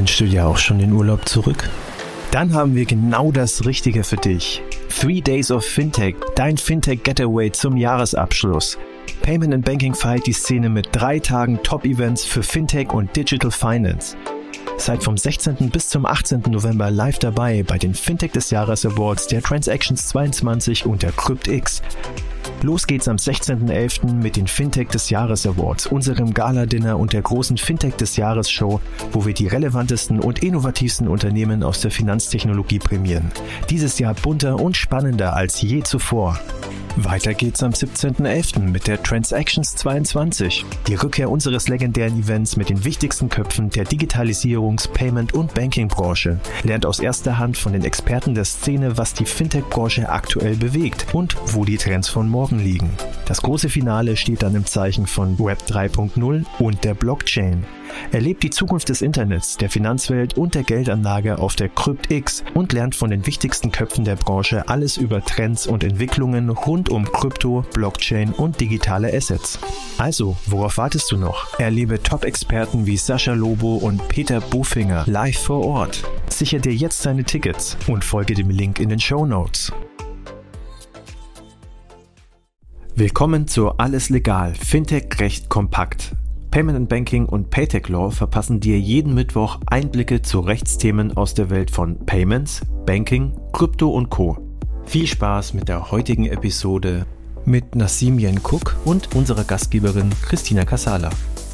Wünschst du dir auch schon den Urlaub zurück? Dann haben wir genau das Richtige für dich. Three Days of Fintech, dein Fintech Getaway zum Jahresabschluss. Payment and Banking feiert die Szene mit drei Tagen Top-Events für Fintech und Digital Finance. Seid vom 16. bis zum 18. November live dabei bei den Fintech des Jahres Awards der Transactions 22 und der CryptX. Los geht's am 16.11. mit den Fintech des Jahres Awards, unserem Gala-Dinner und der großen Fintech des Jahres Show, wo wir die relevantesten und innovativsten Unternehmen aus der Finanztechnologie prämieren. Dieses Jahr bunter und spannender als je zuvor. Weiter geht's am 17.11. mit der Transactions 22, die Rückkehr unseres legendären Events mit den wichtigsten Köpfen der Digitalisierungs-, Payment- und Banking-Branche. Lernt aus erster Hand von den Experten der Szene, was die Fintech-Branche aktuell bewegt und wo die Trends von morgen liegen. Das große Finale steht dann im Zeichen von Web 3.0 und der Blockchain. Erlebt die Zukunft des Internets, der Finanzwelt und der Geldanlage auf der CryptX und lernt von den wichtigsten Köpfen der Branche alles über Trends und Entwicklungen rund um Krypto, Blockchain und digitale Assets. Also, worauf wartest du noch? Erlebe Top-Experten wie Sascha Lobo und Peter Bufinger live vor Ort. Sicher dir jetzt deine Tickets und folge dem Link in den Show Notes. Willkommen zu Alles Legal, Fintech Recht Kompakt. Payment and Banking und Paytech Law verpassen dir jeden Mittwoch Einblicke zu Rechtsthemen aus der Welt von Payments, Banking, Krypto und Co. Viel Spaß mit der heutigen Episode mit Nassim Cook und unserer Gastgeberin Christina Casala.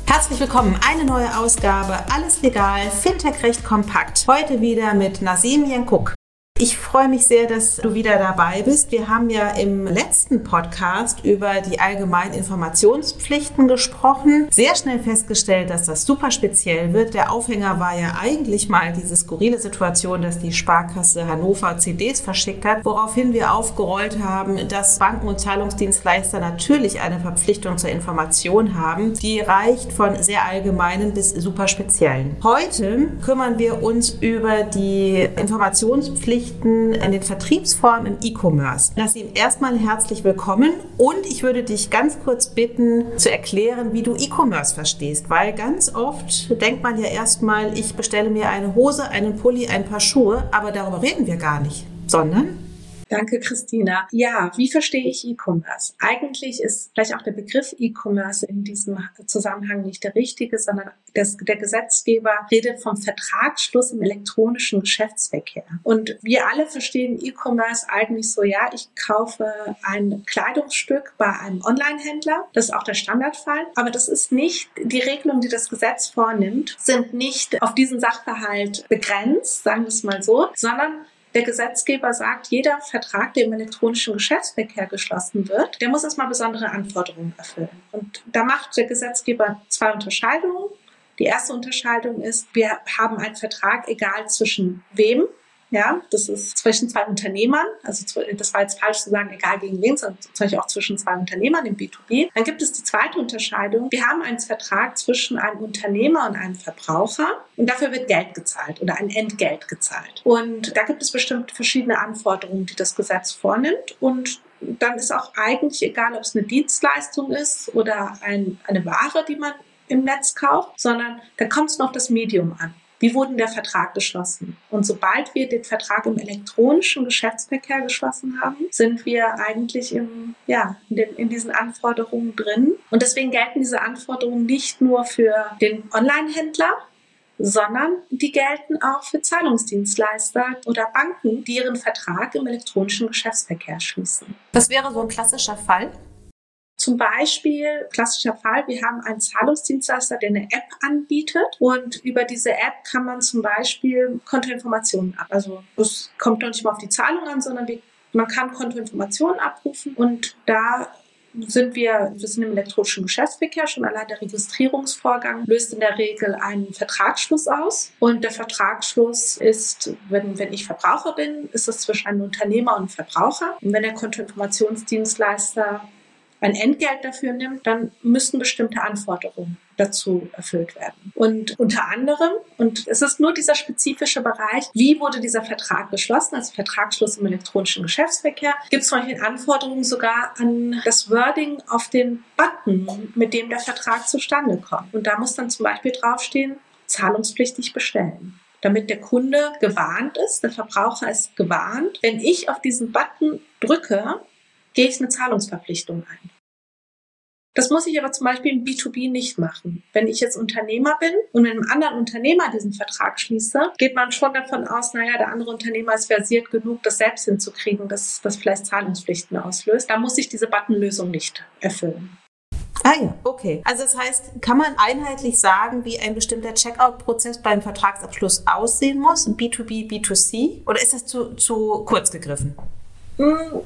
Herzlich willkommen, eine neue Ausgabe, alles legal, Fintech recht kompakt. Heute wieder mit Nasim Cook. Ich freue mich sehr, dass du wieder dabei bist. Wir haben ja im letzten Podcast über die allgemeinen Informationspflichten gesprochen. Sehr schnell festgestellt, dass das super speziell wird. Der Aufhänger war ja eigentlich mal diese skurrile Situation, dass die Sparkasse Hannover CDs verschickt hat, woraufhin wir aufgerollt haben, dass Banken und Zahlungsdienstleister natürlich eine Verpflichtung zur Information haben, die reicht von sehr allgemeinen bis super speziellen. Heute kümmern wir uns über die Informationspflichten Nachrichten in den Vertriebsformen im E-Commerce. Lass ihn erstmal herzlich willkommen und ich würde dich ganz kurz bitten zu erklären, wie du E-Commerce verstehst, weil ganz oft denkt man ja erstmal, ich bestelle mir eine Hose, einen Pulli, ein paar Schuhe, aber darüber reden wir gar nicht, sondern Danke, Christina. Ja, wie verstehe ich E-Commerce? Eigentlich ist vielleicht auch der Begriff E-Commerce in diesem Zusammenhang nicht der richtige, sondern das, der Gesetzgeber redet vom Vertragsschluss im elektronischen Geschäftsverkehr. Und wir alle verstehen E-Commerce eigentlich so, ja, ich kaufe ein Kleidungsstück bei einem Online-Händler. Das ist auch der Standardfall. Aber das ist nicht die Regelung, die das Gesetz vornimmt, sind nicht auf diesen Sachverhalt begrenzt, sagen wir es mal so, sondern der Gesetzgeber sagt, jeder Vertrag, der im elektronischen Geschäftsverkehr geschlossen wird, der muss erstmal besondere Anforderungen erfüllen. Und da macht der Gesetzgeber zwei Unterscheidungen. Die erste Unterscheidung ist, wir haben einen Vertrag, egal zwischen wem, ja, das ist zwischen zwei Unternehmern, also das war jetzt falsch zu sagen, egal gegen wen, sondern zum Beispiel auch zwischen zwei Unternehmern im B2B. Dann gibt es die zweite Unterscheidung. Wir haben einen Vertrag zwischen einem Unternehmer und einem Verbraucher und dafür wird Geld gezahlt oder ein Entgelt gezahlt. Und da gibt es bestimmt verschiedene Anforderungen, die das Gesetz vornimmt und dann ist auch eigentlich egal, ob es eine Dienstleistung ist oder ein, eine Ware, die man im Netz kauft, sondern da kommt es noch das Medium an. Wie wurde der Vertrag geschlossen? Und sobald wir den Vertrag im elektronischen Geschäftsverkehr geschlossen haben, sind wir eigentlich im, ja, in, den, in diesen Anforderungen drin. Und deswegen gelten diese Anforderungen nicht nur für den Online-Händler, sondern die gelten auch für Zahlungsdienstleister oder Banken, die ihren Vertrag im elektronischen Geschäftsverkehr schließen. Was wäre so ein klassischer Fall? Zum Beispiel, klassischer Fall, wir haben einen Zahlungsdienstleister, der eine App anbietet und über diese App kann man zum Beispiel Kontoinformationen ab. Also es kommt noch nicht mal auf die Zahlung an, sondern man kann Kontoinformationen abrufen und da sind wir, wir sind im elektronischen Geschäftsverkehr, schon allein der Registrierungsvorgang löst in der Regel einen Vertragsschluss aus. Und der Vertragsschluss ist, wenn, wenn ich Verbraucher bin, ist es zwischen einem Unternehmer und einem Verbraucher. Und wenn der Kontoinformationsdienstleister ein Entgelt dafür nimmt, dann müssen bestimmte Anforderungen dazu erfüllt werden. Und unter anderem, und es ist nur dieser spezifische Bereich, wie wurde dieser Vertrag geschlossen, also Vertragsschluss im elektronischen Geschäftsverkehr, gibt es solche Anforderungen sogar an das Wording auf den Button, mit dem der Vertrag zustande kommt. Und da muss dann zum Beispiel draufstehen, zahlungspflichtig bestellen damit der Kunde gewarnt ist, der Verbraucher ist gewarnt. Wenn ich auf diesen Button drücke, gehe ich eine Zahlungsverpflichtung ein. Das muss ich aber zum Beispiel in B2B nicht machen. Wenn ich jetzt Unternehmer bin und mit einem anderen Unternehmer diesen Vertrag schließe, geht man schon davon aus, naja, der andere Unternehmer ist versiert genug, das selbst hinzukriegen, dass das vielleicht Zahlungspflichten auslöst. Da muss ich diese Buttonlösung nicht erfüllen. Ah ja, okay. Also das heißt, kann man einheitlich sagen, wie ein bestimmter Checkout-Prozess beim Vertragsabschluss aussehen muss, B2B, B2C? Oder ist das zu, zu kurz gegriffen? Mm,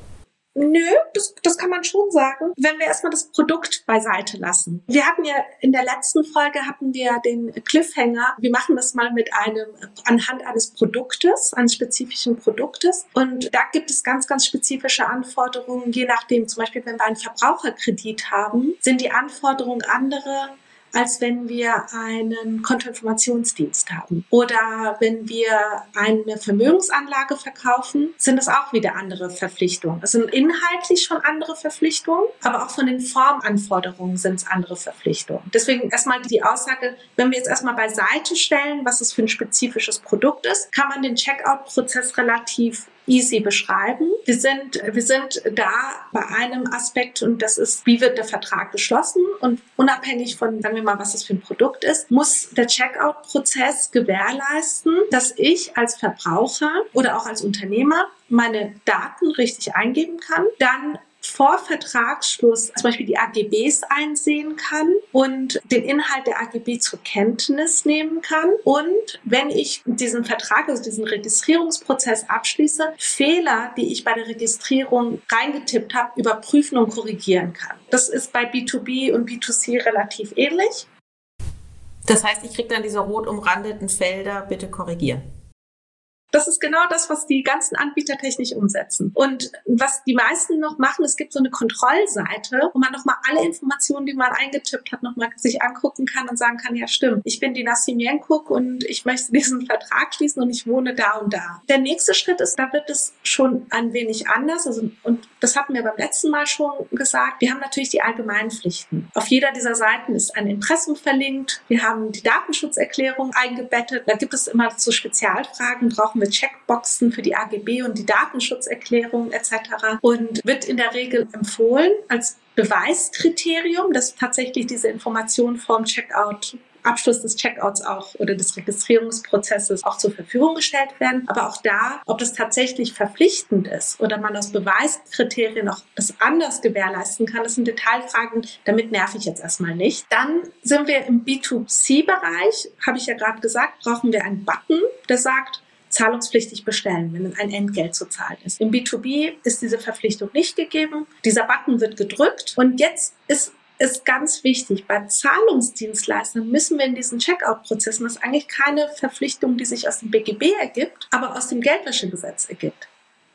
Nö, das, das kann man schon sagen. Wenn wir erstmal das Produkt beiseite lassen. Wir hatten ja in der letzten Folge hatten wir den Cliffhanger. Wir machen das mal mit einem, anhand eines Produktes, eines spezifischen Produktes. Und da gibt es ganz, ganz spezifische Anforderungen, je nachdem. Zum Beispiel, wenn wir einen Verbraucherkredit haben, sind die Anforderungen andere als wenn wir einen Kontoinformationsdienst haben. Oder wenn wir eine Vermögensanlage verkaufen, sind es auch wieder andere Verpflichtungen. Es sind inhaltlich schon andere Verpflichtungen, aber auch von den Formanforderungen sind es andere Verpflichtungen. Deswegen erstmal die Aussage, wenn wir jetzt erstmal beiseite stellen, was es für ein spezifisches Produkt ist, kann man den Checkout-Prozess relativ easy beschreiben. Wir sind, wir sind da bei einem Aspekt und das ist, wie wird der Vertrag geschlossen und unabhängig von, sagen wir mal, was das für ein Produkt ist, muss der Checkout-Prozess gewährleisten, dass ich als Verbraucher oder auch als Unternehmer meine Daten richtig eingeben kann, dann vor Vertragsschluss zum Beispiel die AGBs einsehen kann und den Inhalt der AGB zur Kenntnis nehmen kann. Und wenn ich diesen Vertrag, also diesen Registrierungsprozess abschließe, Fehler, die ich bei der Registrierung reingetippt habe, überprüfen und korrigieren kann. Das ist bei B2B und B2C relativ ähnlich. Das heißt, ich kriege dann diese rot umrandeten Felder, bitte korrigieren. Das ist genau das, was die ganzen Anbieter technisch umsetzen. Und was die meisten noch machen, es gibt so eine Kontrollseite, wo man nochmal alle Informationen, die man eingetippt hat, nochmal sich angucken kann und sagen kann, ja stimmt, ich bin die Nassim Jenkuk und ich möchte diesen Vertrag schließen und ich wohne da und da. Der nächste Schritt ist, da wird es schon ein wenig anders. Also, und das hatten wir beim letzten Mal schon gesagt. Wir haben natürlich die allgemeinen Pflichten. Auf jeder dieser Seiten ist ein Impressum verlinkt. Wir haben die Datenschutzerklärung eingebettet. Da gibt es immer so Spezialfragen. Brauchen mit Checkboxen für die AGB und die Datenschutzerklärung etc. und wird in der Regel empfohlen als Beweiskriterium, dass tatsächlich diese Informationen vorm Checkout Abschluss des Checkouts auch oder des Registrierungsprozesses auch zur Verfügung gestellt werden. Aber auch da, ob das tatsächlich verpflichtend ist oder man aus Beweiskriterien auch das anders gewährleisten kann, das sind Detailfragen. Damit nerv ich jetzt erstmal nicht. Dann sind wir im B2C-Bereich, habe ich ja gerade gesagt, brauchen wir einen Button, der sagt, zahlungspflichtig bestellen, wenn ein Entgelt zu zahlen ist. Im B2B ist diese Verpflichtung nicht gegeben. Dieser Button wird gedrückt und jetzt ist ist ganz wichtig. Bei Zahlungsdienstleistern müssen wir in diesen Checkout-Prozessen, das ist eigentlich keine Verpflichtung, die sich aus dem BGB ergibt, aber aus dem Geldwäschegesetz ergibt,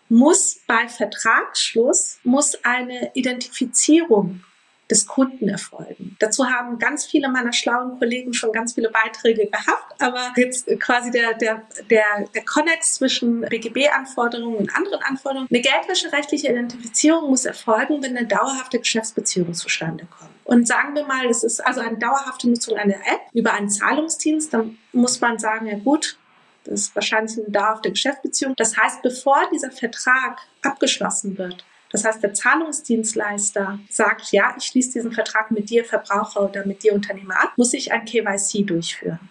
muss bei Vertragsschluss muss eine Identifizierung des Kunden erfolgen. Dazu haben ganz viele meiner schlauen Kollegen schon ganz viele Beiträge gehabt, aber jetzt quasi der, der, der, der Connex zwischen BGB-Anforderungen und anderen Anforderungen. Eine geldwäscherechtliche Identifizierung muss erfolgen, wenn eine dauerhafte Geschäftsbeziehung zustande kommt. Und sagen wir mal, es ist also eine dauerhafte Nutzung einer App über einen Zahlungsdienst, dann muss man sagen, ja gut, das ist wahrscheinlich eine dauerhafte Geschäftsbeziehung. Das heißt, bevor dieser Vertrag abgeschlossen wird, das heißt, der Zahlungsdienstleister sagt, ja, ich schließe diesen Vertrag mit dir Verbraucher oder mit dir Unternehmer ab, muss ich ein KYC durchführen.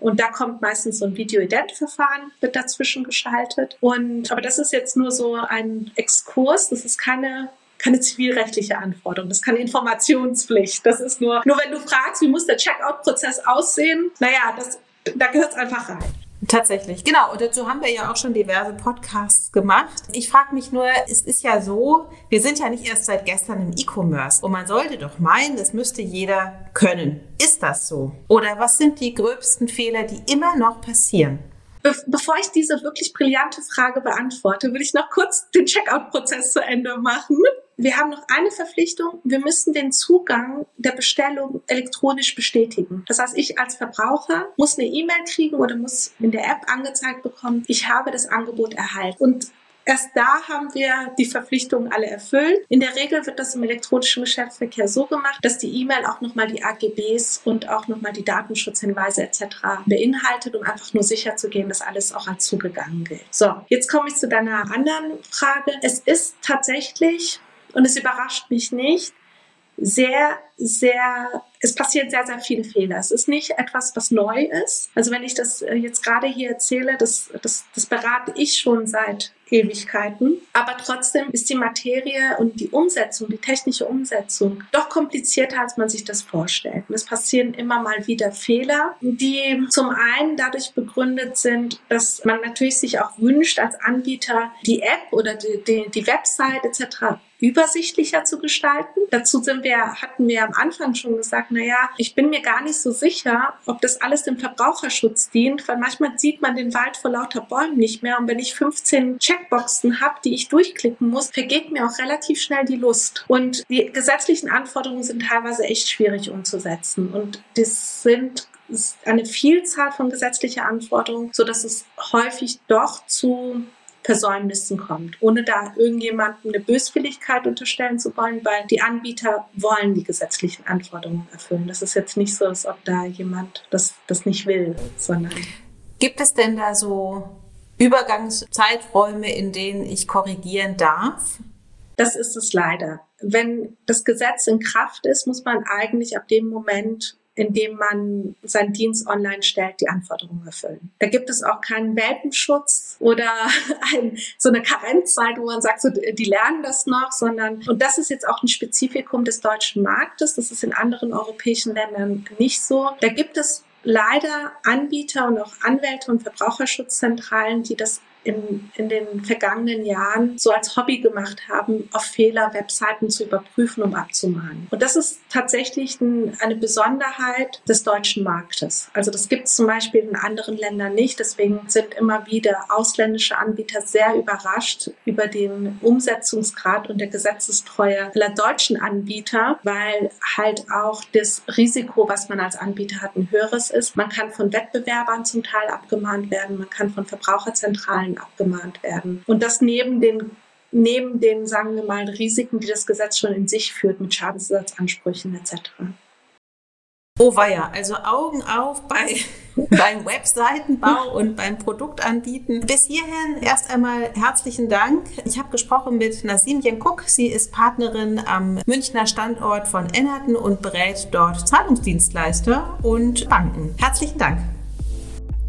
Und da kommt meistens so ein Video-Ident-Verfahren, wird dazwischen geschaltet. Und, aber das ist jetzt nur so ein Exkurs. Das ist keine keine zivilrechtliche Anforderung. Das ist keine Informationspflicht. Das ist nur, nur wenn du fragst, wie muss der Checkout-Prozess aussehen, naja, das, da gehört es einfach rein. Tatsächlich, genau. Und dazu haben wir ja auch schon diverse Podcasts gemacht. Ich frage mich nur, es ist ja so, wir sind ja nicht erst seit gestern im E-Commerce und man sollte doch meinen, das müsste jeder können. Ist das so? Oder was sind die gröbsten Fehler, die immer noch passieren? Be bevor ich diese wirklich brillante Frage beantworte, will ich noch kurz den Checkout-Prozess zu Ende machen. Wir haben noch eine Verpflichtung. Wir müssen den Zugang der Bestellung elektronisch bestätigen. Das heißt, ich als Verbraucher muss eine E-Mail kriegen oder muss in der App angezeigt bekommen, ich habe das Angebot erhalten. Und Erst da haben wir die Verpflichtungen alle erfüllt. In der Regel wird das im elektronischen Geschäftsverkehr so gemacht, dass die E-Mail auch nochmal die AGBs und auch nochmal die Datenschutzhinweise etc. beinhaltet, um einfach nur sicher zu gehen, dass alles auch als zugegangen gilt. So, jetzt komme ich zu deiner anderen Frage. Es ist tatsächlich, und es überrascht mich nicht, sehr, sehr, es passieren sehr, sehr viele Fehler. Es ist nicht etwas, was neu ist. Also wenn ich das äh, jetzt gerade hier erzähle, das, das, das berate ich schon seit Ewigkeiten. Aber trotzdem ist die Materie und die Umsetzung, die technische Umsetzung doch komplizierter, als man sich das vorstellt. Und es passieren immer mal wieder Fehler, die zum einen dadurch begründet sind, dass man natürlich sich auch wünscht als Anbieter, die App oder die, die, die Website etc übersichtlicher zu gestalten. Dazu sind wir, hatten wir am Anfang schon gesagt, na ja, ich bin mir gar nicht so sicher, ob das alles dem Verbraucherschutz dient, weil manchmal sieht man den Wald vor lauter Bäumen nicht mehr und wenn ich 15 Checkboxen habe, die ich durchklicken muss, vergeht mir auch relativ schnell die Lust. Und die gesetzlichen Anforderungen sind teilweise echt schwierig umzusetzen und das sind eine Vielzahl von gesetzlicher Anforderungen, so dass es häufig doch zu Versäumnissen kommt, ohne da irgendjemandem eine Böswilligkeit unterstellen zu wollen, weil die Anbieter wollen die gesetzlichen Anforderungen erfüllen. Das ist jetzt nicht so, als ob da jemand das, das nicht will, sondern. Gibt es denn da so Übergangszeiträume, in denen ich korrigieren darf? Das ist es leider. Wenn das Gesetz in Kraft ist, muss man eigentlich ab dem Moment indem man seinen Dienst online stellt, die Anforderungen erfüllen. Da gibt es auch keinen Welpenschutz oder ein, so eine Karenzzeit, wo man sagt, so, die lernen das noch, sondern, und das ist jetzt auch ein Spezifikum des deutschen Marktes, das ist in anderen europäischen Ländern nicht so. Da gibt es leider Anbieter und auch Anwälte und Verbraucherschutzzentralen, die das in, in den vergangenen Jahren so als Hobby gemacht haben, auf Fehler Webseiten zu überprüfen, um abzumahnen. Und das ist tatsächlich ein, eine Besonderheit des deutschen Marktes. Also das gibt es zum Beispiel in anderen Ländern nicht. Deswegen sind immer wieder ausländische Anbieter sehr überrascht über den Umsetzungsgrad und der Gesetzestreue aller deutschen Anbieter, weil halt auch das Risiko, was man als Anbieter hat, ein höheres ist. Man kann von Wettbewerbern zum Teil abgemahnt werden, man kann von Verbraucherzentralen Zahlen abgemahnt werden. Und das neben den neben den, sagen wir mal, Risiken, die das Gesetz schon in sich führt, mit Schadensersatzansprüchen etc. Oh weia, also Augen auf bei, beim Webseitenbau und beim Produktanbieten. Bis hierhin erst einmal herzlichen Dank. Ich habe gesprochen mit Nasim Jenkuk. Sie ist Partnerin am Münchner Standort von Ennerton und berät dort Zahlungsdienstleister und Banken. Herzlichen Dank.